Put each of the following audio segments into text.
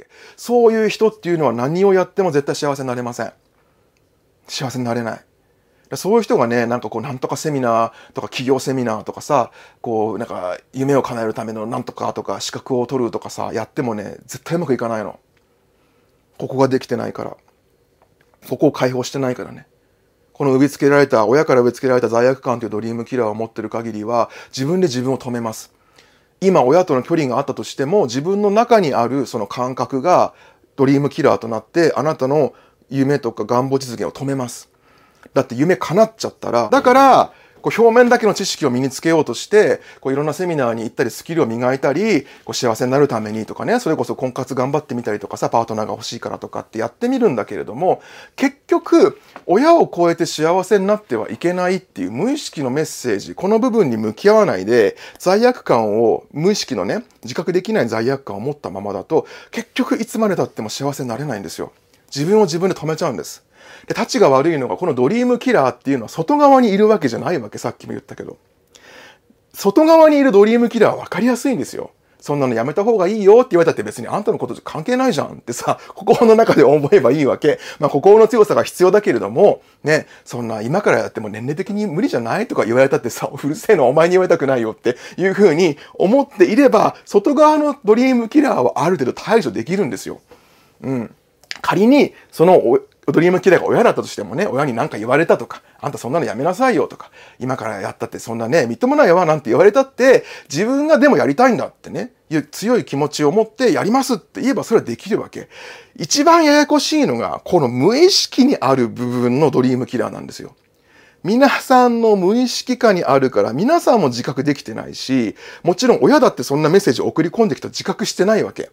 け。そういう人っていうのは何をやっても絶対幸せになれません。幸せになれない。そういう人がね、なんかこう、なんとかセミナーとか企業セミナーとかさ、こう、なんか夢を叶えるためのなんとかとか資格を取るとかさ、やってもね、絶対うまくいかないの。ここができてないから。そこを解放してないからね。この植え付けられた、親から植え付けられた罪悪感というドリームキラーを持ってる限りは、自分で自分を止めます。今、親との距離があったとしても、自分の中にあるその感覚がドリームキラーとなって、あなたの夢とか願望実現を止めます。だって夢叶っちゃったら、だから、こう表面だけの知識を身につけようとして、こういろんなセミナーに行ったりスキルを磨いたり、こう幸せになるためにとかね、それこそ婚活頑張ってみたりとかさ、パートナーが欲しいからとかってやってみるんだけれども、結局、親を超えて幸せになってはいけないっていう無意識のメッセージ、この部分に向き合わないで、罪悪感を、無意識のね、自覚できない罪悪感を持ったままだと、結局いつまで経っても幸せになれないんですよ。自分を自分で止めちゃうんです。で、立ちが悪いのが、このドリームキラーっていうのは外側にいるわけじゃないわけ、さっきも言ったけど。外側にいるドリームキラーは分かりやすいんですよ。そんなのやめた方がいいよって言われたって別にあんたのことじゃ関係ないじゃんってさ、心の中で思えばいいわけ。まあ心の強さが必要だけれども、ね、そんな今からやっても年齢的に無理じゃないとか言われたってさ、うるせえのお前に言われたくないよっていうふうに思っていれば、外側のドリームキラーはある程度排除できるんですよ。うん。仮に、そのドリームキラーが親だったとしてもね、親に何か言われたとか、あんたそんなのやめなさいよとか、今からやったってそんなね、みっともないわなんて言われたって、自分がでもやりたいんだってね、いう強い気持ちを持ってやりますって言えばそれはできるわけ。一番ややこしいのが、この無意識にある部分のドリームキラーなんですよ。皆さんの無意識下にあるから、皆さんも自覚できてないし、もちろん親だってそんなメッセージを送り込んできた自覚してないわけ。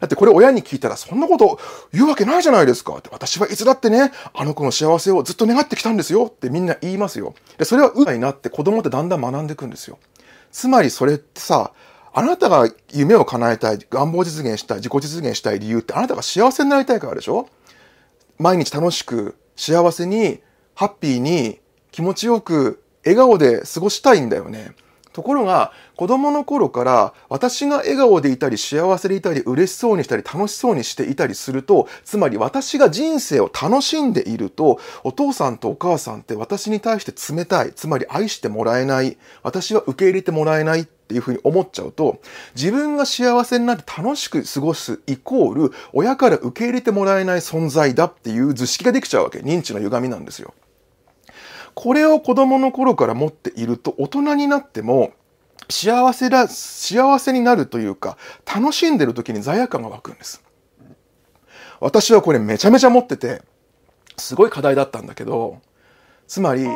だってこれ親に聞いたらそんなこと言うわけないじゃないですかって。私はいつだってね、あの子の幸せをずっと願ってきたんですよってみんな言いますよ。で、それはうになって子供ってだんだん学んでいくんですよ。つまりそれってさ、あなたが夢を叶えたい、願望実現したい、自己実現したい理由ってあなたが幸せになりたいからでしょ？毎日楽しく、幸せに、ハッピーに、気持ちよく、笑顔で過ごしたいんだよね。ところが、子供の頃から私が笑顔でいたり幸せでいたり嬉しそうにしたり楽しそうにしていたりすると、つまり私が人生を楽しんでいると、お父さんとお母さんって私に対して冷たい、つまり愛してもらえない、私は受け入れてもらえないっていうふうに思っちゃうと、自分が幸せになって楽しく過ごすイコール、親から受け入れてもらえない存在だっていう図式ができちゃうわけ。認知の歪みなんですよ。これを子供の頃から持っていると大人になっても幸せだ、幸せになるというか楽しんでる時に罪悪感が湧くんです。私はこれめちゃめちゃ持っててすごい課題だったんだけどつまり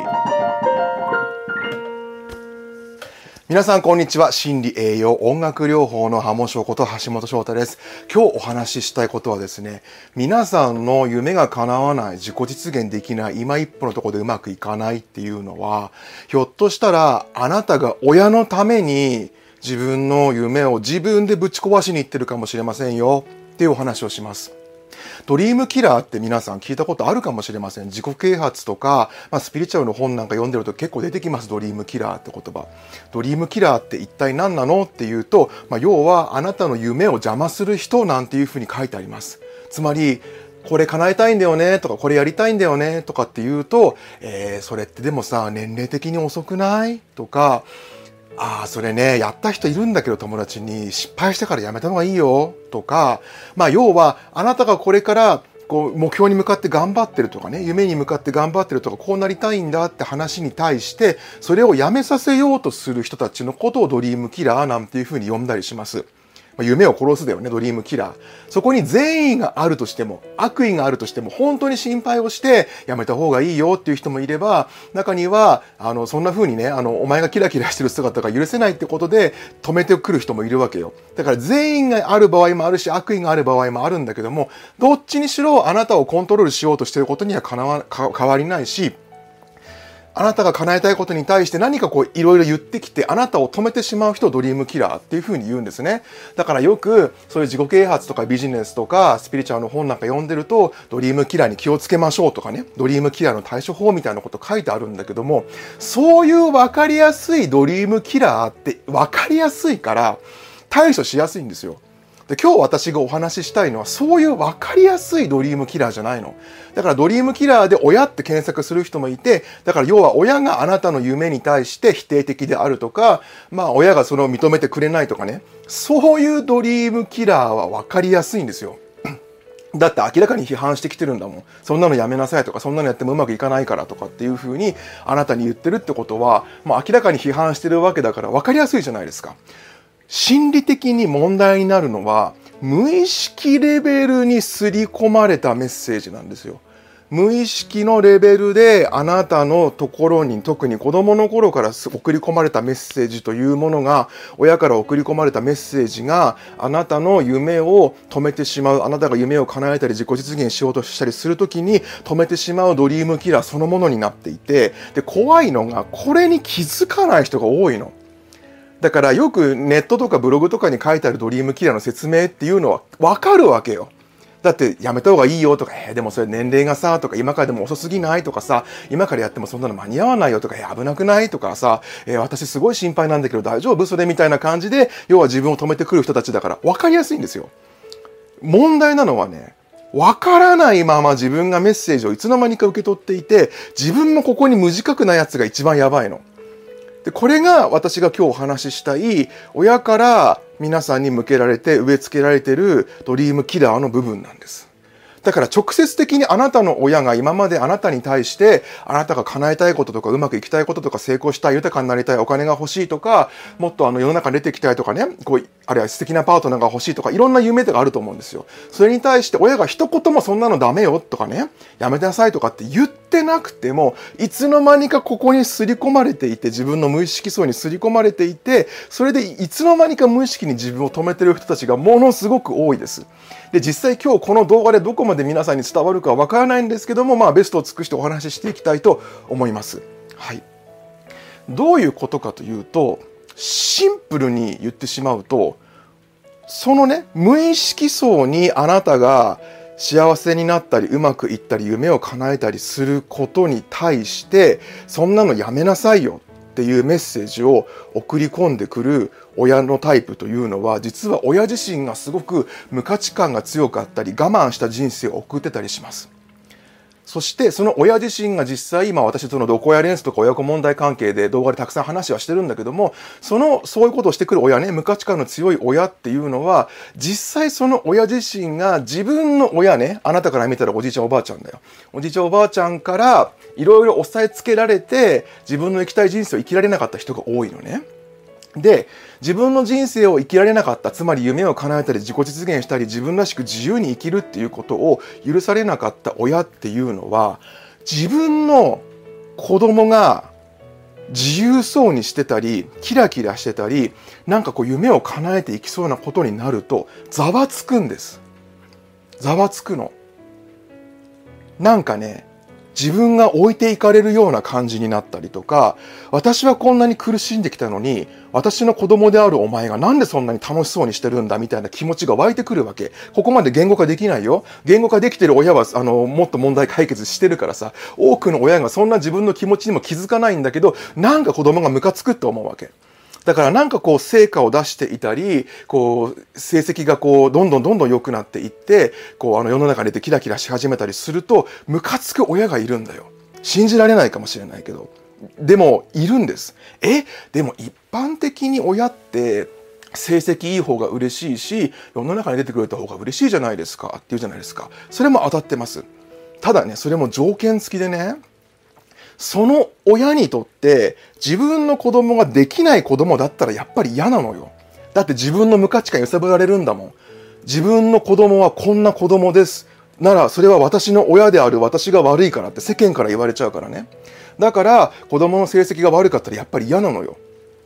皆さんこんにちは。心理栄養音楽療法のハモショこと橋本翔太です。今日お話ししたいことはですね、皆さんの夢が叶わない、自己実現できない、今一歩のとこでうまくいかないっていうのは、ひょっとしたらあなたが親のために自分の夢を自分でぶち壊しに行ってるかもしれませんよっていうお話をします。ドリームキラーって皆さん聞いたことあるかもしれません。自己啓発とか、まあ、スピリチュアルの本なんか読んでると結構出てきます。ドリームキラーって言葉。ドリームキラーって一体何なのっていうと、まあ、要はあなたの夢を邪魔する人なんていうふうに書いてあります。つまり、これ叶えたいんだよねとか、これやりたいんだよねとかって言うと、えー、それってでもさ、年齢的に遅くない？とか、ああ、それね、やった人いるんだけど友達に失敗してからやめた方がいいよとか、まあ要はあなたがこれからこう目標に向かって頑張ってるとかね、夢に向かって頑張ってるとか、こうなりたいんだって話に対して、それをやめさせようとする人たちのことをドリームキラーなんていうふうに呼んだりします。夢を殺すだよね、ドリームキラー。そこに善意があるとしても、悪意があるとしても、本当に心配をして、やめた方がいいよっていう人もいれば、中には、あの、そんな風にね、あの、お前がキラキラしてる姿が許せないってことで、止めてくる人もいるわけよ。だから善意がある場合もあるし、悪意がある場合もあるんだけども、どっちにしろあなたをコントロールしようとしてることにはかなわ変わりないし、あなたが叶えたいことに対して何かこういろいろ言ってきてあなたを止めてしまう人をドリームキラーっていうふうに言うんですね。だからよくそういう自己啓発とかビジネスとかスピリチュアルの本なんか読んでるとドリームキラーに気をつけましょうとかね、ドリームキラーの対処法みたいなこと書いてあるんだけども、そういう分かりやすいドリームキラーって分かりやすいから対処しやすいんですよ。で今日私がお話ししたいのはそういう分かりやすいドリームキラーじゃないの。だからドリームキラーで親って検索する人もいて、だから要は親があなたの夢に対して否定的であるとか、まあ親がそれを認めてくれないとかね、そういうドリームキラーは分かりやすいんですよ。だって明らかに批判してきてるんだもん。そんなのやめなさいとか、そんなのやってもうまくいかないからとかっていう風にあなたに言ってるってことは、もう明らかに批判してるわけだから分かりやすいじゃないですか。心理的に問題になるのは、無意識レベルに刷り込まれたメッセージなんですよ。無意識のレベルであなたのところに特に子供の頃から送り込まれたメッセージというものが親から送り込まれたメッセージがあなたの夢を止めてしまうあなたが夢を叶えたり自己実現しようとしたりするときに止めてしまうドリームキラーそのものになっていてで怖いのがこれに気づかない人が多いの。だからよくネットとかブログとかに書いてあるドリームキラーの説明っていうのはわかるわけよ。だってやめた方がいいよとか、えー、でもそれ年齢がさ、とか今からでも遅すぎないとかさ、今からやってもそんなの間に合わないよとか、えー、危なくないとかさ、えー、私すごい心配なんだけど大丈夫？それみたいな感じで、要は自分を止めてくる人たちだから分かりやすいんですよ。問題なのはね、わからないまま自分がメッセージをいつの間にか受け取っていて、自分もここに無自覚なやつが一番やばいの。で、これが私が今日お話ししたい、親から皆さんに向けられて植え付けられてるドリームキラーの部分なんです。だから直接的にあなたの親が今まであなたに対して、あなたが叶えたいこととか、うまくいきたいこととか、成功したい、豊かになりたい、お金が欲しいとか、もっとあの世の中に出ていきたいとかね、こう、あるいは素敵なパートナーが欲しいとか、いろんな夢とかあると思うんですよ。それに対して親が一言もそんなのダメよとかね、やめてなさいとかって言ってなくても、いつの間にかここに刷り込まれていて、自分の無意識層に刷り込まれていて、それでいつの間にか無意識に自分を止めてる人たちがものすごく多いです。で、実際今日この動画でどこまで皆さんに伝わるかわからないんですけども、まあベストを尽くしてお話ししていきたいと思います。はい。どういうことかというと、シンプルに言ってしまうと、そのね、無意識層にあなたが幸せになったりうまくいったり夢を叶えたりすることに対してそんなのやめなさいよっていうメッセージを送り込んでくる親のタイプというのは実は親自身がすごく無価値観が強かったり我慢した人生を送ってたりします。そしてその親自身が実際今私そのどこやレンスとか親子問題関係で動画でたくさん話はしてるんだけどもそのそういうことをしてくる親ね無価値観の強い親っていうのは実際その親自身が自分の親ねあなたから見たらおじいちゃんおばあちゃんだよおじいちゃんおばあちゃんからいろいろ押さえつけられて自分の生きたい人生を生きられなかった人が多いのね。で、自分の人生を生きられなかった、つまり夢を叶えたり自己実現したり自分らしく自由に生きるっていうことを許されなかった親っていうのは、自分の子供が自由そうにしてたり、キラキラしてたり、なんかこう夢を叶えていきそうなことになると、ざわつくんです。ざわつくの。なんかね、自分が置いていかれるような感じになったりとか、私はこんなに苦しんできたのに、私の子供であるお前がなんでそんなに楽しそうにしてるんだみたいな気持ちが湧いてくるわけ。ここまで言語化できないよ。言語化できてる親は、あの、もっと問題解決してるからさ、多くの親がそんな自分の気持ちにも気づかないんだけど、なんか子供がムカつくって思うわけ。だからなんかこう成果を出していたり、こう成績がこうどんどんどんどん良くなっていって、こうあの世の中に出てキラキラし始めたりすると、ムカつく親がいるんだよ。信じられないかもしれないけど。でも、いるんです。え？でも一般的に親って成績いい方が嬉しいし、世の中に出てくれた方が嬉しいじゃないですかって言うじゃないですか。それも当たってます。ただね、それも条件付きでね、その親にとって自分の子供ができない子供だったらやっぱり嫌なのよ。だって自分の無価値観揺さぶられるんだもん。自分の子供はこんな子供です。ならそれは私の親である私が悪いからって世間から言われちゃうからね。だから子供の成績が悪かったらやっぱり嫌なのよ。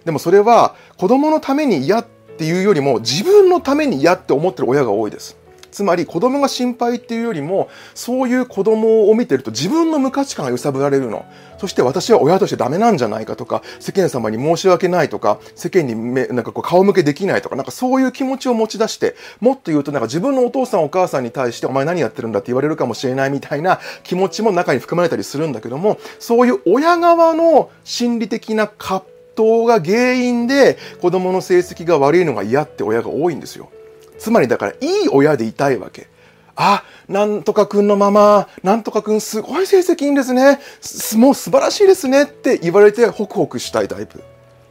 でもそれは子供のために嫌っていうよりも自分のために嫌って思ってる親が多いです。つまり子供が心配っていうよりもそういう子供を見てると自分の無価値観が揺さぶられるのそして私は親としてダメなんじゃないかとか世間様に申し訳ないとか世間にめなんかこう顔向けできないとかなんかそういう気持ちを持ち出してもっと言うとなんか自分のお父さんお母さんに対してお前何やってるんだって言われるかもしれないみたいな気持ちも中に含まれたりするんだけどもそういう親側の心理的な葛藤が原因で子供の成績が悪いのが嫌って親が多いんですよ。つまりだからいい親でいたいわけ。あ、なんとかくんのまま、なんとかくんすごい成績いいんですね。すもう素晴らしいですねって言われてホクホクしたいタイプ。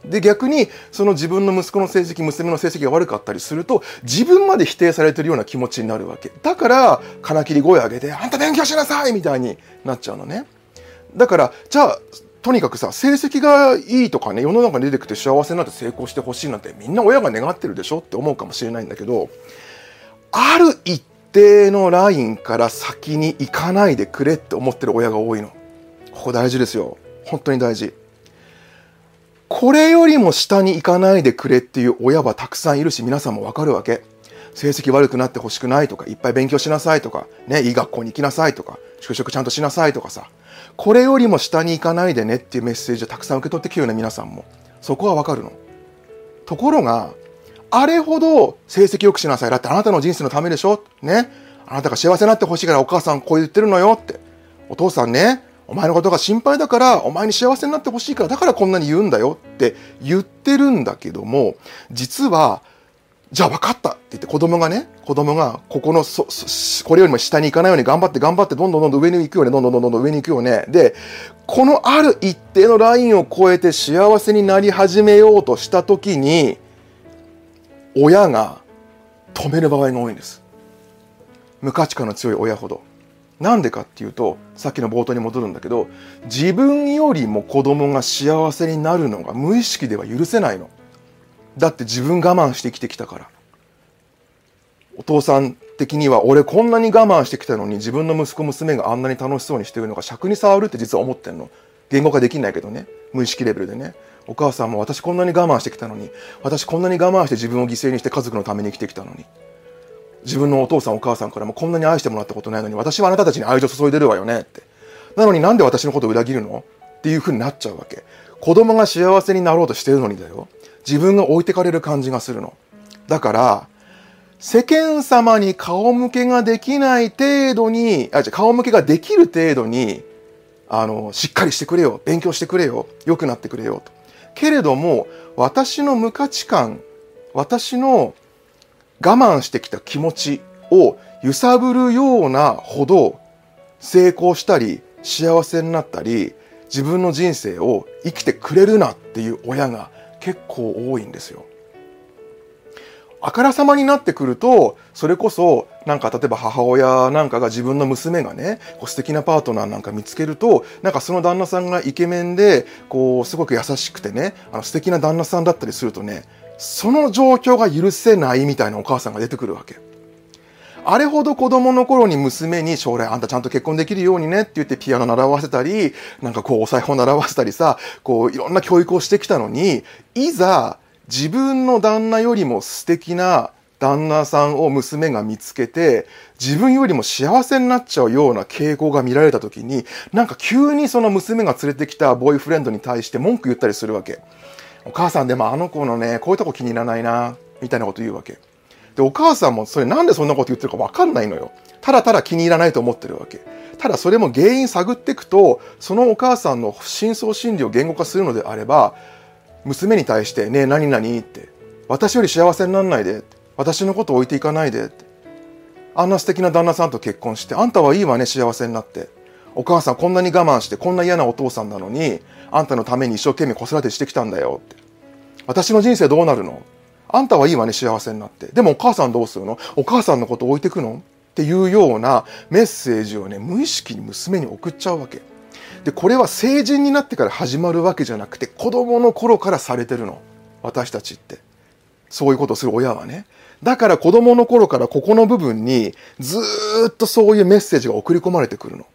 で逆にその自分の息子の成績娘の成績が悪かったりすると自分まで否定されてるような気持ちになるわけだから金切り声上げて「あんた勉強しなさい!」みたいになっちゃうのねだからじゃあとにかくさ成績がいいとかね世の中に出てきて幸せになって成功してほしいなんてみんな親が願ってるでしょって思うかもしれないんだけどある一定のラインから先に行かないでくれって思ってる親が多いの。ここ大事ですよ。本当に大事。これよりも下に行かないでくれっていう親はたくさんいるし、皆さんもわかるわけ。成績悪くなってほしくないとか、いっぱい勉強しなさいとか、ね、いい学校に行きなさいとか、就職ちゃんとしなさいとかさ、これよりも下に行かないでねっていうメッセージをたくさん受け取ってきるよね、皆さんも。そこはわかるの。ところが、あれほど成績良くしなさい。だってあなたの人生のためでしょね。あなたが幸せになってほしいからお母さんこう言ってるのよって。お父さんね、お前のことが心配だから、お前に幸せになってほしいから、だからこんなに言うんだよって言ってるんだけども、実は、じゃあ分かったって言って子供がね、子供がここのそ、これよりも下に行かないように頑張って頑張ってどんどんどんどん上に行くよね、どんどんどんどん上に行くよね。で、このある一定のラインを超えて幸せになり始めようとした時に、親が止める場合が多いんです。無価値観の強い親ほど。なんでかっていうと、さっきの冒頭に戻るんだけど、自分よりも子供が幸せになるのが無意識では許せないの。だって自分我慢して生きてきたから。お父さん的には俺こんなに我慢してきたのに自分の息子娘があんなに楽しそうにしてるのが尺に触るって実は思ってんの。言語化できないけどね。無意識レベルでね。お母さんも私こんなに我慢してきたのに、私こんなに我慢して自分を犠牲にして家族のために生きてきたのに。自分のお父さんお母さんからもこんなに愛してもらったことないのに私はあなたたちに愛情注いでるわよねって。なのになんで私のことを裏切るの？っていう風になっちゃうわけ。子供が幸せになろうとしてるのにだよ。自分が置いてかれる感じがするの。だから、世間様に顔向けができない程度に、あ、じゃ顔向けができる程度に、あの、しっかりしてくれよ。勉強してくれよ。良くなってくれよ。と。けれども、私の無価値観、私の我慢してきた気持ちを揺さぶるようなほど成功したり幸せになったり自分の人生を生きてくれるなっていう親が結構多いんですよ。あからさまになってくると、それこそ、なんか例えば母親なんかが自分の娘がね、こう素敵なパートナーなんか見つけると、なんかその旦那さんがイケメンで、こう、すごく優しくてね、あの素敵な旦那さんだったりするとね、その状況が許せないみたいなお母さんが出てくるわけ。あれほど子供の頃に娘に将来あんたちゃんと結婚できるようにねって言ってピアノ習わせたり、なんかこうお裁縫習わせたりさ、こういろんな教育をしてきたのに、いざ自分の旦那よりも素敵な旦那さんを娘が見つけて、自分よりも幸せになっちゃうような傾向が見られた時に、なんか急にその娘が連れてきたボーイフレンドに対して文句言ったりするわけ。お母さんでもあの子のね、こういうとこ気に入らないな、みたいなこと言うわけ。で、お母さんもそれなんでそんなこと言ってるかわかんないのよ。ただただ気に入らないと思ってるわけ。ただそれも原因探っていくと、そのお母さんの深層心理を言語化するのであれば、娘に対して、ねえ、何々って、私より幸せになんないで、私のこと置いていかないで。あんな素敵な旦那さんと結婚して、あんたはいいわね、幸せになって。お母さんこんなに我慢して、こんな嫌なお父さんなのに、あんたのために一生懸命子育てしてきたんだよって。私の人生どうなるの？あんたはいいわね、幸せになって。でもお母さんどうするの？お母さんのこと置いてくの？っていうようなメッセージをね、無意識に娘に送っちゃうわけ。で、これは成人になってから始まるわけじゃなくて、子供の頃からされてるの。私たちって。そういうことをする親はね。だから子供の頃からここの部分にずっとそういうメッセージが送り込まれてくるの。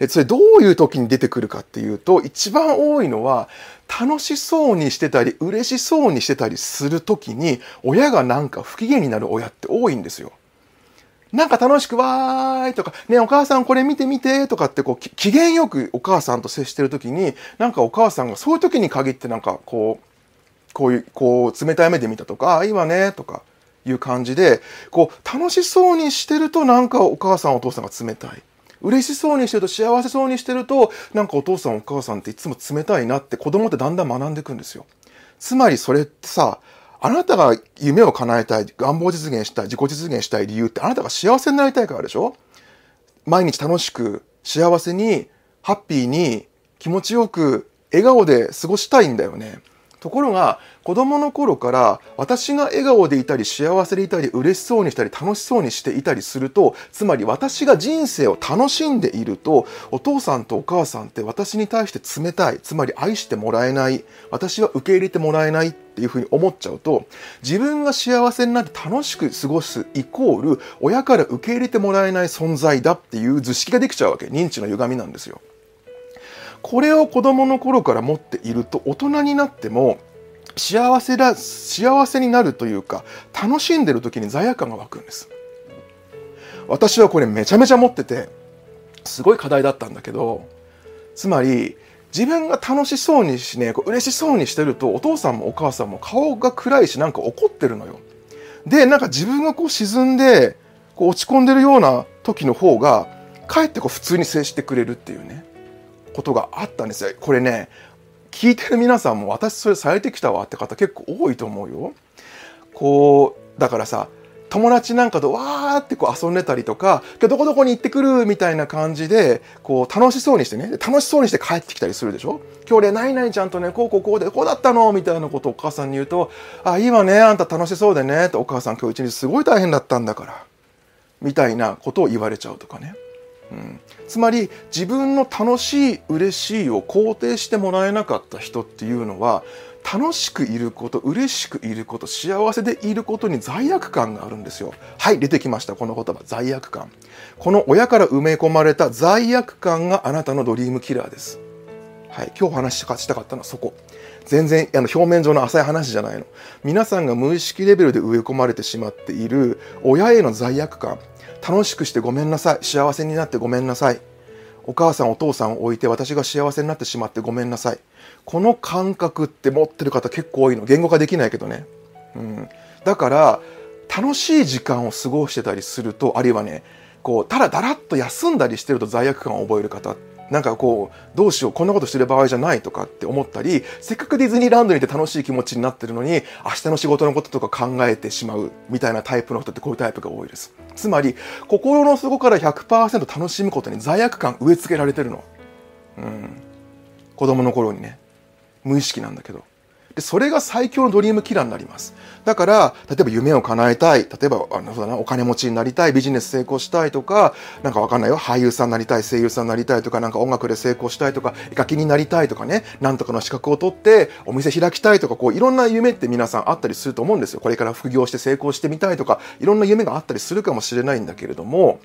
で、それどういう時に出てくるかっていうと、一番多いのは、楽しそうにしてたり、嬉しそうにしてたりする時に、親がなんか不機嫌になる親って多いんですよ。なんか楽しくわーいとか、ねお母さんこれ見てみてとかってこう、機嫌よくお母さんと接してる時に、なんかお母さんがそういう時に限ってなんかこう、こういう、こう、冷たい目で見たとか、あ、いいわね、とかいう感じで、こう、楽しそうにしてるとなんかお母さんお父さんが冷たい。嬉しそうにしてると幸せそうにしてるとなんかお父さんお母さんっていつも冷たいなって子供ってだんだん学んでいくんですよ。つまりそれってさあなたが夢を叶えたい、願望実現したい、自己実現したい理由ってあなたが幸せになりたいからでしょ？毎日楽しく、幸せに、ハッピーに、気持ちよく、笑顔で過ごしたいんだよね。ところが子供の頃から私が笑顔でいたり幸せでいたり嬉しそうにしたり楽しそうにしていたりするとつまり私が人生を楽しんでいるとお父さんとお母さんって私に対して冷たいつまり愛してもらえない私は受け入れてもらえないっていうふうに思っちゃうと自分が幸せになって楽しく過ごすイコール親から受け入れてもらえない存在だっていう図式ができちゃうわけ認知の歪みなんですよ。これを子供の頃から持っていると大人になっても幸せだ幸せになるというか楽しんでる時に罪悪感が湧くんです私はこれめちゃめちゃ持っててすごい課題だったんだけどつまり自分が楽しそうにしね嬉しそうにしてるとお父さんもお母さんも顔が暗いしなんか怒ってるのよでなんか自分がこう沈んでこう落ち込んでるような時の方がかえってこう普通に接してくれるっていうねことがあったんですよ。これね、聞いてる皆さんも私それされてきたわって方結構多いと思うよ。こう、だからさ、友達なんかとわーってこう遊んでたりとか、今日どこどこに行ってくるみたいな感じで、こう楽しそうにしてね、楽しそうにして帰ってきたりするでしょ？今日ね、ないないちゃんとね、こうこうこうで、こうだったの？みたいなことをお母さんに言うと、あ、いいわね、あんた楽しそうでね、ってお母さん今日一日すごい大変だったんだから。みたいなことを言われちゃうとかね。うん、つまり自分の楽しい嬉しいを肯定してもらえなかった人っていうのは楽しくいること嬉しくいること幸せでいることに罪悪感があるんですよ。はい出てきましたこの言葉罪悪感。この親から埋め込まれた罪悪感があなたのドリームキラーです。はい今日お話ししたかったのはそこ。全然あの表面上の浅い話じゃないの。皆さんが無意識レベルで植え込まれてしまっている親への罪悪感。楽しくしてごめんなさい。幸せになってごめんなさい。お母さんお父さんを置いて私が幸せになってしまってごめんなさい。この感覚って持ってる方結構多いの。言語化できないけどね、うん、だから楽しい時間を過ごしてたりするとあるいはねこうただだらっと休んだりしてると罪悪感を覚える方なんかこう、どうしよう、こんなことしてる場合じゃないとかって思ったり、せっかくディズニーランドにいて楽しい気持ちになってるのに、明日の仕事のこととか考えてしまうみたいなタイプの人ってこういうタイプが多いです。つまり、心の底から100%楽しむことに罪悪感植え付けられてるの。うん。子供の頃にね。無意識なんだけど。で、それが最強のドリームキラーになります。だから、例えば夢を叶えたい。例えば、あのそうだな、お金持ちになりたい。ビジネス成功したいとか、なんかわかんないよ。俳優さんになりたい。声優さんになりたいとか、なんか音楽で成功したいとか、絵描きになりたいとかね。なんとかの資格を取って、お店開きたいとか、こう、いろんな夢って皆さんあったりすると思うんですよ。これから副業して成功してみたいとか、いろんな夢があったりするかもしれないんだけれども、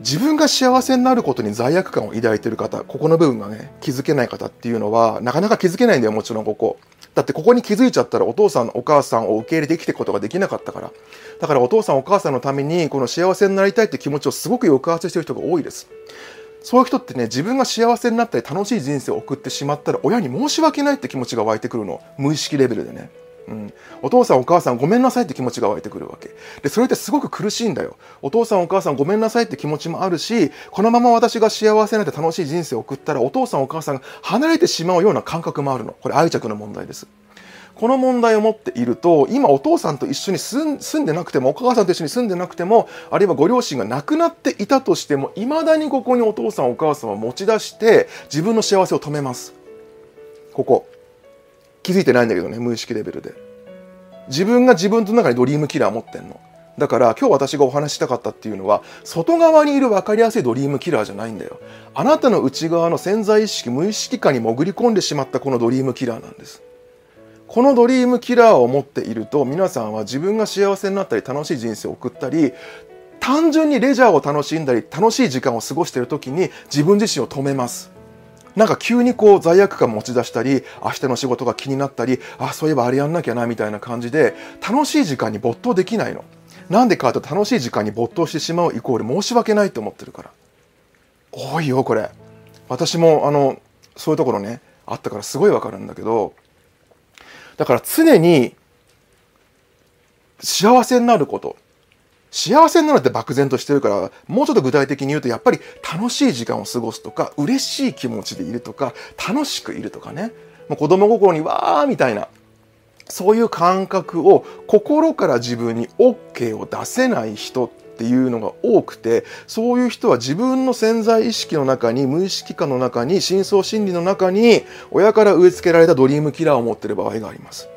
自分が幸せになることに罪悪感を抱いてる方、ここの部分がね、気づけない方っていうのは、なかなか気づけないんだよ、もちろんここ。だってここに気づいちゃったらお父さん、お母さんを受け入れてきていくことができなかったから。だからお父さん、お母さんのために、この幸せになりたいって気持ちをすごく抑圧してる人が多いです。そういう人ってね、自分が幸せになったり楽しい人生を送ってしまったら、親に申し訳ないって気持ちが湧いてくるの。無意識レベルでね。うん、お父さんお母さんごめんなさいって気持ちが湧いてくるわけ。でそれってすごく苦しいんだよ。お父さんお母さんごめんなさいって気持ちもあるしこのまま私が幸せなって楽しい人生を送ったらお父さんお母さんが離れてしまうような感覚もあるの。これ愛着の問題です。この問題を持っていると今お父さんと一緒に住んでなくてもお母さんと一緒に住んでなくてもあるいはご両親が亡くなっていたとしてもいまだにここにお父さんお母さんは持ち出して自分の幸せを止めます。ここ。気づいてないんだけどね無意識レベルで。自分が自分の中にドリームキラー持ってんの。だから今日私がお話したかったっていうのは外側にいる分かりやすいドリームキラーじゃないんだよ。あなたの内側の潜在意識無意識下に潜り込んでしまったこのドリームキラーなんです。このドリームキラーを持っていると皆さんは自分が幸せになったり楽しい人生を送ったり単純にレジャーを楽しんだり楽しい時間を過ごしている時に自分自身を止めます。なんか急にこう罪悪感持ち出したり明日の仕事が気になったりあそういえばあれやんなきゃなみたいな感じで楽しい時間に没頭できないの。なんでかと楽しい時間に没頭してしまうイコール申し訳ないと思ってるから。多いよこれ。私もあのそういうところねあったからすごいわかるんだけどだから常に幸せになること。幸せになるって漠然としてるから、もうちょっと具体的に言うと、やっぱり楽しい時間を過ごすとか、嬉しい気持ちでいるとか、楽しくいるとかね。もう子供心にわーみたいな、そういう感覚を心から自分に OK を出せない人っていうのが多くてそういう人は自分の潜在意識の中に無意識下の中に深層心理の中に親から植え付けられたドリームキラーを持ってる場合があります。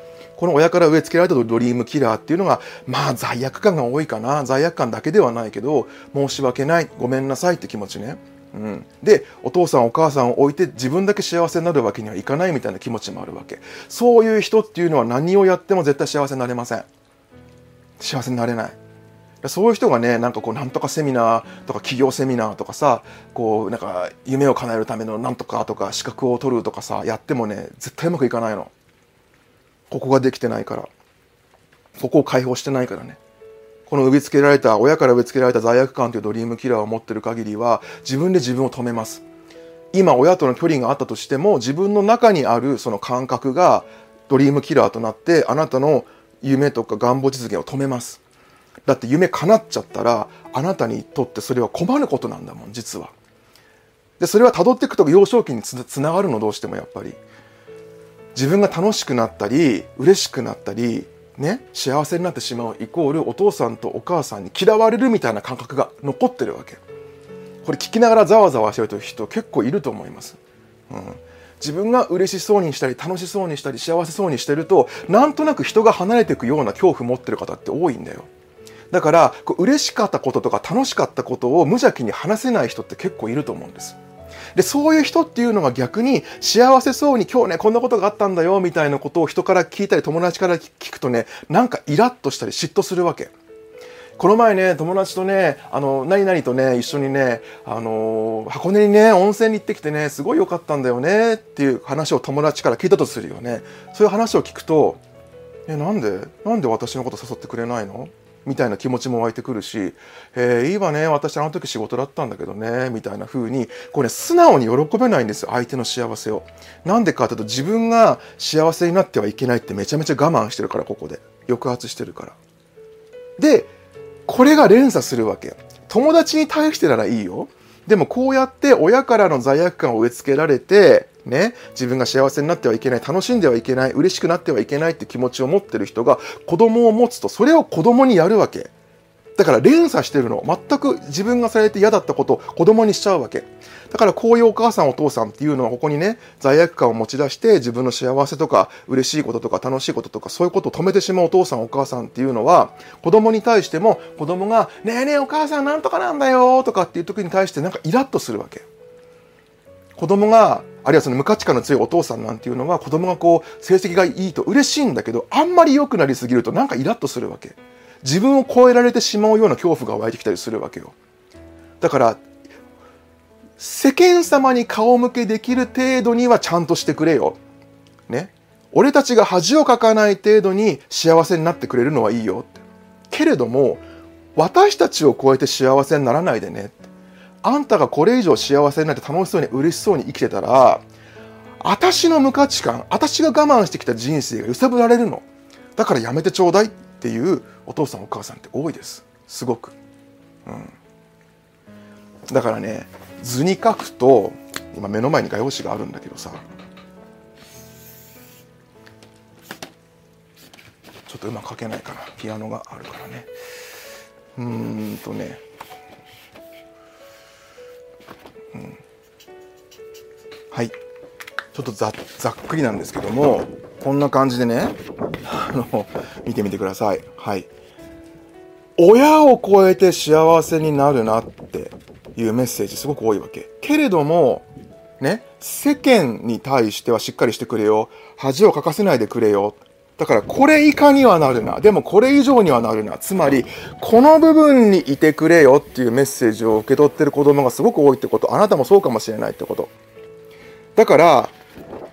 この親から植え付けられたドリームキラーっていうのが、まあ罪悪感が多いかな。罪悪感だけではないけど、申し訳ない。ごめんなさいって気持ちね。うん、でお父さんお母さんを置いて自分だけ幸せになるわけにはいかないみたいな気持ちもあるわけそういう人っていうのは何をやっても絶対幸せになれません幸せになれないそういう人がねなんかこうなんとかセミナーとか企業セミナーとかさこうなんか夢を叶えるためのなんとかとか資格を取るとかさやってもね絶対うまくいかないのここができてないからここを解放してないからねこの植え付けられた、親から植え付けられた罪悪感というドリームキラーを持ってる限りは、自分で自分を止めます。今、親との距離があったとしても、自分の中にあるその感覚がドリームキラーとなって、あなたの夢とか願望実現を止めます。だって夢叶っちゃったら、あなたにとってそれは困ることなんだもん、実は。で、それは辿っていくと幼少期につつながるの、どうしてもやっぱり。自分が楽しくなったり、嬉しくなったり、ね、幸せになってしまうイコールお父さんとお母さんに嫌われるみたいな感覚が残ってるわけ。これ聞きながらざわざわしてる人結構いると思います、うん、自分が嬉しそうにしたり楽しそうにしたり幸せそうにしてるとなんとなく人が離れていくような恐怖持ってる方って多いんだよ。だからこう嬉しかったこととか楽しかったことを無邪気に話せない人って結構いると思うんです。で、そういう人っていうのが逆に幸せそうに今日ね、こんなことがあったんだよ、みたいなことを人から聞いたり友達から聞くとね、なんかイラッとしたり嫉妬するわけ。この前ね、友達とね、あの、何々とね、一緒にね、あの、箱根にね、温泉に行ってきてね、すごい良かったんだよね、っていう話を友達から聞いたとするよね。そういう話を聞くと、え、なんでなんで私のこと誘ってくれないの？みたいな気持ちも湧いてくるし、えー、いいわね、私あの時仕事だったんだけどね、みたいな風に、これ、ね、素直に喜べないんですよ、相手の幸せを。なんでかというと、自分が幸せになってはいけないってめちゃめちゃ我慢してるから、ここで。抑圧してるから。で、これが連鎖するわけ。友達に対してならいいよ。でもこうやって親からの罪悪感を植え付けられて、ね、自分が幸せになってはいけない、楽しんではいけない、嬉しくなってはいけないって気持ちを持ってる人が子供を持つと、それを子供にやるわけ。だから連鎖してるの。全く自分がされて嫌だったことを子供にしちゃうわけ。だからこういうお母さんお父さんっていうのはここにね、罪悪感を持ち出して自分の幸せとか嬉しいこととか楽しいこととかそういうことを止めてしまうお父さんお母さんっていうのは子供に対しても子供がねえねえお母さんなんとかなんだよとかっていう時に対してなんかイラッとするわけ。子供があるいはその無価値観の強いお父さんなんていうのは子供がこう成績がいいと嬉しいんだけどあんまり良くなりすぎるとなんかイラッとするわけ。自分を超えられてしまうような恐怖が湧いてきたりするわけよ。だから世間様に顔向けできる程度にはちゃんとしてくれよ。ね。俺たちが恥をかかない程度に幸せになってくれるのはいいよ。けれども、私たちを超えて幸せにならないでね。あんたがこれ以上幸せになって楽しそうに嬉しそうに生きてたら、私の無価値観、私が我慢してきた人生が揺さぶられるの。だからやめてちょうだいっていうお父さんお母さんって多いです。すごく。うん。だからね、図に書くと今目の前に画用紙があるんだけどさちょっとうまく書けないかなピアノがあるからねうーんとねはいちょっとざっくりなんですけどもこんな感じでねあの見てみてくださいはい親を超えて幸せになるなっていうメッセージすごく多いわけ。けれども、ね、世間に対してはしっかりしてくれよ。恥をかかせないでくれよ。だからこれ以下にはなるな。でもこれ以上にはなるな。つまり、この部分にいてくれよっていうメッセージを受け取ってる子供がすごく多いってこと。あなたもそうかもしれないってこと。だから、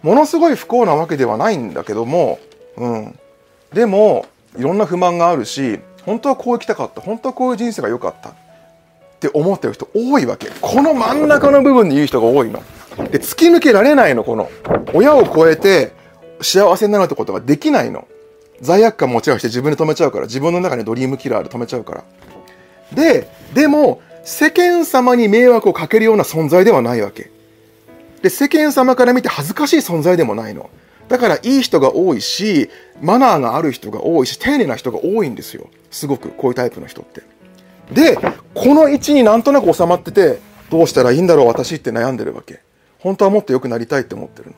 ものすごい不幸なわけではないんだけども、うん。でも、いろんな不満があるし、本当はこう生きたかった。本当はこういう人生が良かった。って思ってる人多いわけ。この真ん中の部分に言う人が多いの。で、突き抜けられないの、この。親を超えて幸せになるってことができないの。罪悪感持ち合わせて自分で止めちゃうから。自分の中にドリームキラーで止めちゃうから。で、でも、世間様に迷惑をかけるような存在ではないわけ。で、世間様から見て恥ずかしい存在でもないの。だからいい人が多いし、マナーがある人が多いし、丁寧な人が多いんですよ。すごく、こういうタイプの人って。で、この位置になんとなく収まってて、どうしたらいいんだろう私って悩んでるわけ。本当はもっと良くなりたいって思ってるの。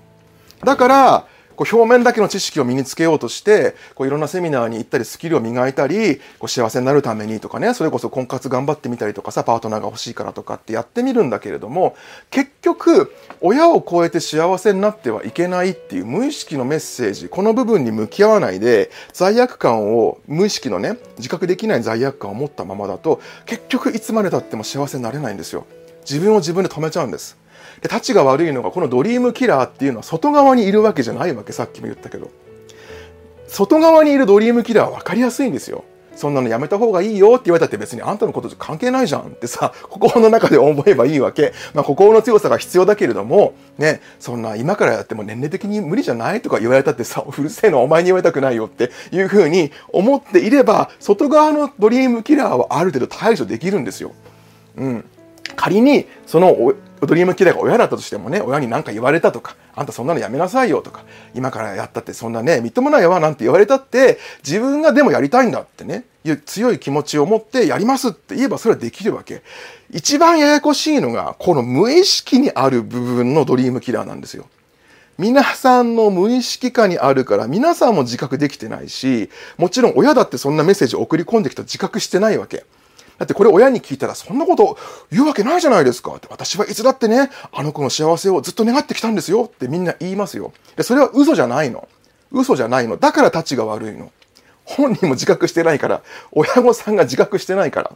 だから、こう表面だけの知識を身につけようとしてこういろんなセミナーに行ったりスキルを磨いたりこう幸せになるためにとかねそれこそ婚活頑張ってみたりとかさパートナーが欲しいからとかってやってみるんだけれども結局親を超えて幸せになってはいけないっていう無意識のメッセージこの部分に向き合わないで罪悪感を無意識のね自覚できない罪悪感を持ったままだと結局いつまでたっても幸せになれないんですよ。自分を自分で止めちゃうんです。で、たちが悪いのが、このドリームキラーっていうのは外側にいるわけじゃないわけ、さっきも言ったけど。外側にいるドリームキラーは分かりやすいんですよ。そんなのやめた方がいいよって言われたって別にあんたのことじゃ関係ないじゃんってさ、心の中で思えばいいわけ。まあ心の強さが必要だけれども、ね、そんな今からやっても年齢的に無理じゃないとか言われたってさ、うるせえのお前に言われたくないよっていうふうに思っていれば、外側のドリームキラーはある程度対処できるんですよ。うん。仮に、そのドリームキラーが親だったとしてもね、親に何か言われたとか、あんたそんなのやめなさいよとか、今からやったってそんなね、みっともないわなんて言われたって、自分がでもやりたいんだってね、いう強い気持ちを持ってやりますって言えばそれはできるわけ。一番ややこしいのが、この無意識にある部分のドリームキラーなんですよ。皆さんの無意識下にあるから皆さんも自覚できてないし、もちろん親だってそんなメッセージを送り込んできた自覚してないわけ。だってこれ親に聞いたらそんなこと言うわけないじゃないですかって。私はいつだってね、あの子の幸せをずっと願ってきたんですよってみんな言いますよ。で、それは嘘じゃないの。嘘じゃないの。だから立ちが悪いの。本人も自覚してないから、親御さんが自覚してないから。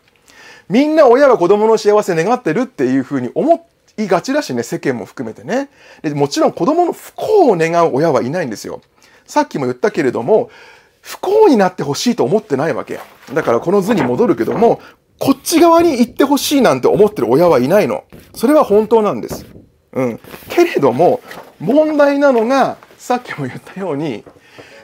みんな親は子供の幸せ願ってるっていうふうに思いがちだしね、世間も含めてね。でもちろん子供の不幸を願う親はいないんですよ。さっきも言ったけれども、不幸になってほしいと思ってないわけ。だからこの図に戻るけども、こっち側に行ってほしいなんて思ってる親はいないの。それは本当なんです。うん。けれども、問題なのが、さっきも言ったように、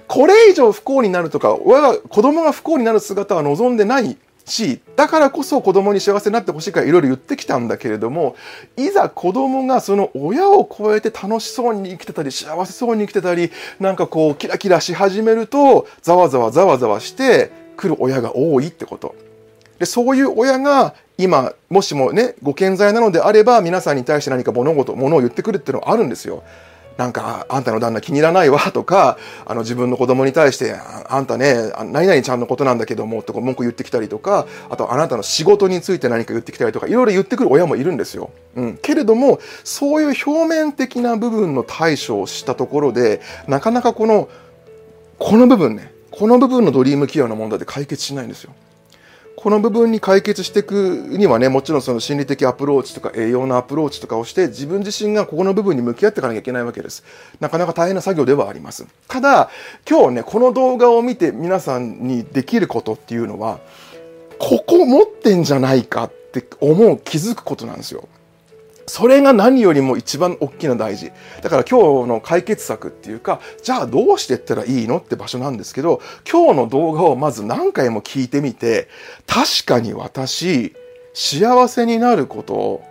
これ以上不幸になるとか、親が、子供が不幸になる姿は望んでないし、だからこそ子供に幸せになってほしいからいろいろ言ってきたんだけれども、いざ子供がその親を超えて楽しそうに生きてたり、幸せそうに生きてたり、なんかこうキラキラし始めると、ざわざわざわざわしてくる親が多いってこと。で、そういう親が今、もしもね、ご健在なのであれば、皆さんに対して何か物事、物を言ってくるっていうのはあるんですよ。なんか、あんたの旦那気に入らないわとか、あの自分の子供に対して、あんたね、何々ちゃんのことなんだけども、とか文句言ってきたりとか、あとあなたの仕事について何か言ってきたりとか、いろいろ言ってくる親もいるんですよ。うん。けれども、そういう表面的な部分の対処をしたところで、なかなかこの、この部分ね、この部分のドリームキラーの問題で解決しないんですよ。この部分に解決していくにはね、もちろんその心理的アプローチとか栄養のアプローチとかをして、自分自身がここの部分に向き合っていかなきゃいけないわけです。なかなか大変な作業ではあります。ただ、今日ね、この動画を見て皆さんにできることっていうのは、ここ持ってんじゃないかって思う、気づくことなんですよ。それが何よりも一番大きな大事。だから今日の解決策っていうか、じゃあどうしていったらいいのって場所なんですけど、今日の動画をまず何回も聞いてみて、確かに私、幸せになること、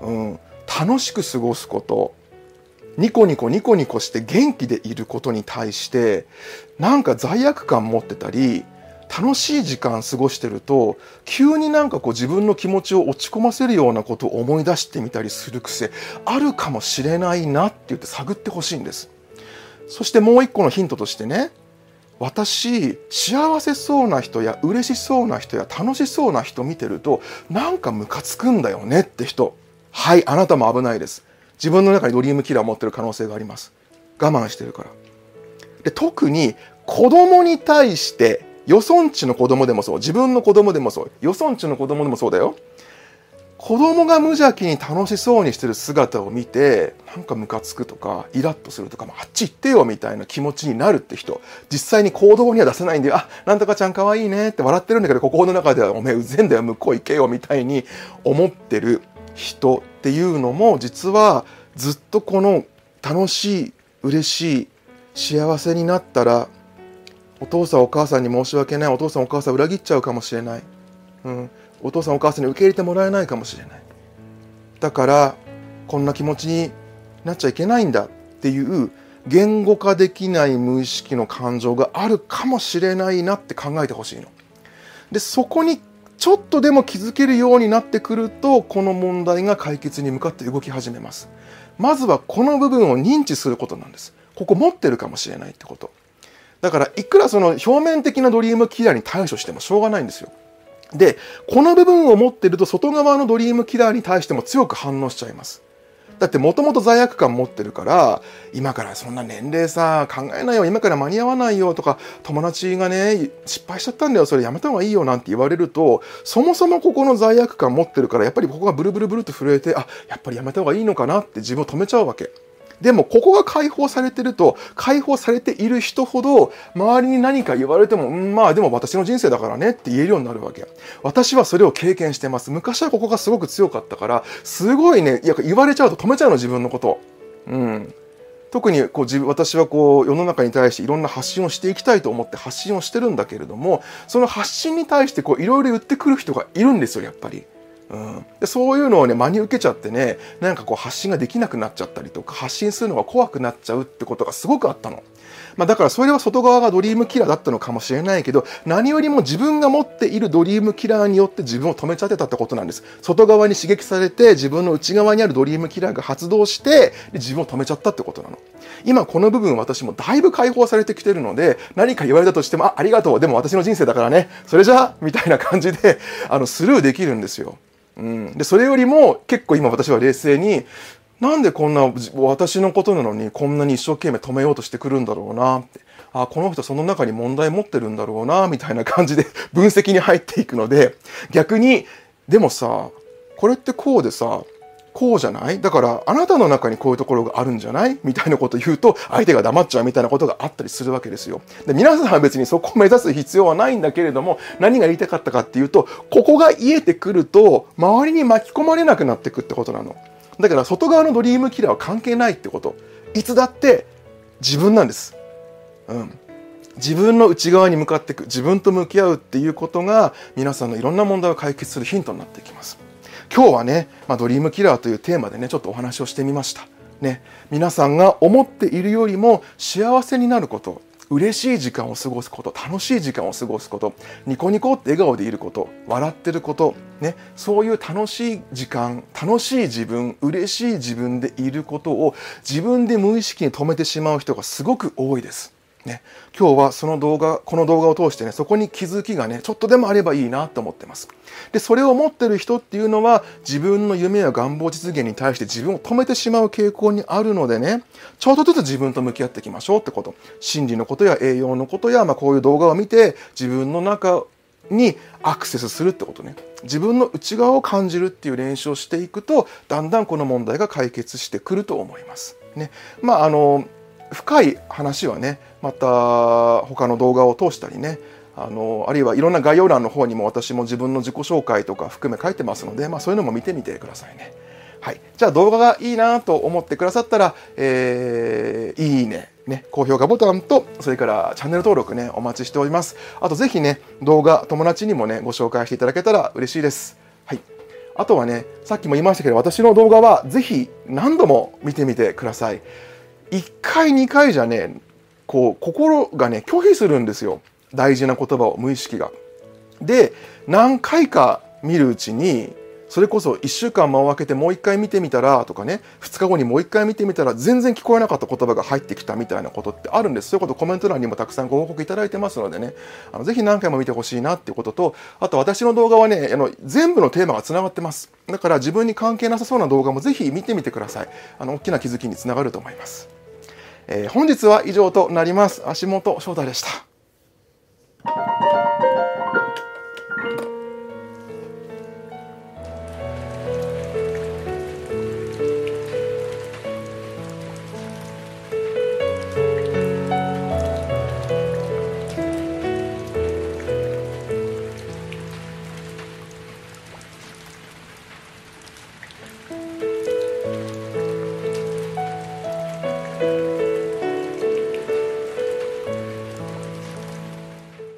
うん、楽しく過ごすこと、ニコニコニコニコして元気でいることに対して、なんか罪悪感持ってたり、楽しい時間過ごしてると急になんかこう自分の気持ちを落ち込ませるようなことを思い出してみたりする癖あるかもしれないなって言って探ってほしいんです。そしてもう一個のヒントとしてね私幸せそうな人や嬉しそうな人や楽しそうな人見てるとなんかムカつくんだよねって人。はいあなたも危ないです。自分の中にドリームキラーを持ってる可能性があります。我慢してるから。で特に子供に対してよそんちの子供でもそう。自分の子供でもそう。よそんちの子供でもそうだよ。子供が無邪気に楽しそうにしてる姿を見て、なんかムカつくとか、イラッとするとか、あっち行ってよみたいな気持ちになるって人、実際に行動には出せないんで、あ、なんとかちゃん可愛いねって笑ってるんだけど、心の中ではおめえうぜんだよ、向こう行けよみたいに思ってる人っていうのも、実はずっとこの楽しい、嬉しい、幸せになったらお父さんお母さんに申し訳ないお父さんお母さん裏切っちゃうかもしれない、うん、お父さんお母さんに受け入れてもらえないかもしれないだからこんな気持ちになっちゃいけないんだっていう言語化できない無意識の感情があるかもしれないなって考えてほしいの。で、そこにちょっとでも気づけるようになってくると、この問題が解決に向かって動き始めます。まずはこの部分を認知することなんです。ここ持ってるかもしれないってこと。だから、いくらその表面的なドリームキラーに対処してもしょうがないんですよ。で、この部分を持ってると外側のドリームキラーに対しても強く反応しちゃいます。だってもともと罪悪感持ってるから、今からそんな年齢さ、考えないよ、今から間に合わないよとか、友達がね、失敗しちゃったんだよ、それやめた方がいいよなんて言われると、そもそもここの罪悪感持ってるから、やっぱりここがブルブルブルって震えて、あ、やっぱりやめた方がいいのかなって自分を止めちゃうわけ。でもここが解放されてると解放されている人ほど周りに何か言われても、ん、まあでも私の人生だからねって言えるようになるわけ。私はそれを経験してます。昔はここがすごく強かったからすごいねいや言われちゃうと止めちゃうの自分のこと。うん。特にこう自分私はこう世の中に対していろんな発信をしていきたいと思って発信をしてるんだけれどもその発信に対していろいろ言ってくる人がいるんですよやっぱり。うん、でそういうのをね真に受けちゃってねなんかこう発信ができなくなっちゃったりとか発信するのが怖くなっちゃうってことがすごくあったの。まあ、だからそれは外側がドリームキラーだったのかもしれないけど何よりも自分が持っているドリームキラーによって自分を止めちゃってたってことなんです。外側に刺激されて自分の内側にあるドリームキラーが発動して自分を止めちゃったってことなの。今この部分私もだいぶ解放されてきてるので何か言われたとしてもあありがとう。でも私の人生だからね。それじゃあみたいな感じであのスルーできるんですよ。うん、でそれよりも結構今私は冷静になんでこんな私のことなのにこんなに一生懸命止めようとしてくるんだろうなって。あこの人その中に問題持ってるんだろうなみたいな感じで分析に入っていくので逆にでもさこれってこうでさこうじゃない？だからあなたの中にこういうところがあるんじゃない？みたいなことを言うと相手が黙っちゃうみたいなことがあったりするわけですよ。で皆さんは別にそこを目指す必要はないんだけれども何が言いたかったかっていうとここが癒えてくると周りに巻き込まれなくなってくってことなの。だから外側のドリームキラーは関係ないってこと。いつだって自分なんです。うん。自分の内側に向かっていく自分と向き合うっていうことが皆さんのいろんな問題を解決するヒントになっていきます。今日はね、まあ、ドリームキラーというテーマでね、ちょっとお話をしてみました。ね、皆さんが思っているよりも幸せになること、嬉しい時間を過ごすこと、楽しい時間を過ごすこと、ニコニコって笑顔でいること、笑ってること、ね、そういう楽しい時間、楽しい自分、嬉しい自分でいることを自分で無意識に止めてしまう人がすごく多いです。ね、今日はその動画、この動画を通してね、そこに気づきがね、ちょっとでもあればいいなと思ってます。で、それを持ってる人っていうのは、自分の夢や願望実現に対して自分を止めてしまう傾向にあるのでね、ちょっとずつ自分と向き合っていきましょうってこと。心理のことや栄養のことや、まあこういう動画を見て、自分の中にアクセスするってことね。自分の内側を感じるっていう練習をしていくと、だんだんこの問題が解決してくると思います。ね。まああの、深い話はねまた他の動画を通したりねあのあるいはいろんな概要欄の方にも私も自分の自己紹介とか含め書いてますので、まあ、そういうのも見てみてくださいね。はい、じゃあ動画がいいなと思ってくださったら、えー、いいね、ね、高評価ボタンと、それからチャンネル登録ね、お待ちしております。あとぜひね、動画、友達にもね、ご紹介していただけたら嬉しいです。はい。あとはね、さっきも言いましたけど、私の動画はぜひ何度も見てみてください。1回2回じゃねこう心がね拒否するんですよ。大事な言葉を無意識が。で何回か見るうちにそれこそ1週間間を空けてもう1回見てみたらとかね2日後にもう1回見てみたら全然聞こえなかった言葉が入ってきたみたいなことってあるんです。そういうことコメント欄にもたくさんご報告いただいてますのでね。あのぜひ何回も見てほしいなっていうこととあと私の動画はねあの全部のテーマがつながってます。だから自分に関係なさそうな動画もぜひ見てみてください。あの大きな気づきにつながると思います。えー、本日は以上となります。足元翔太でした。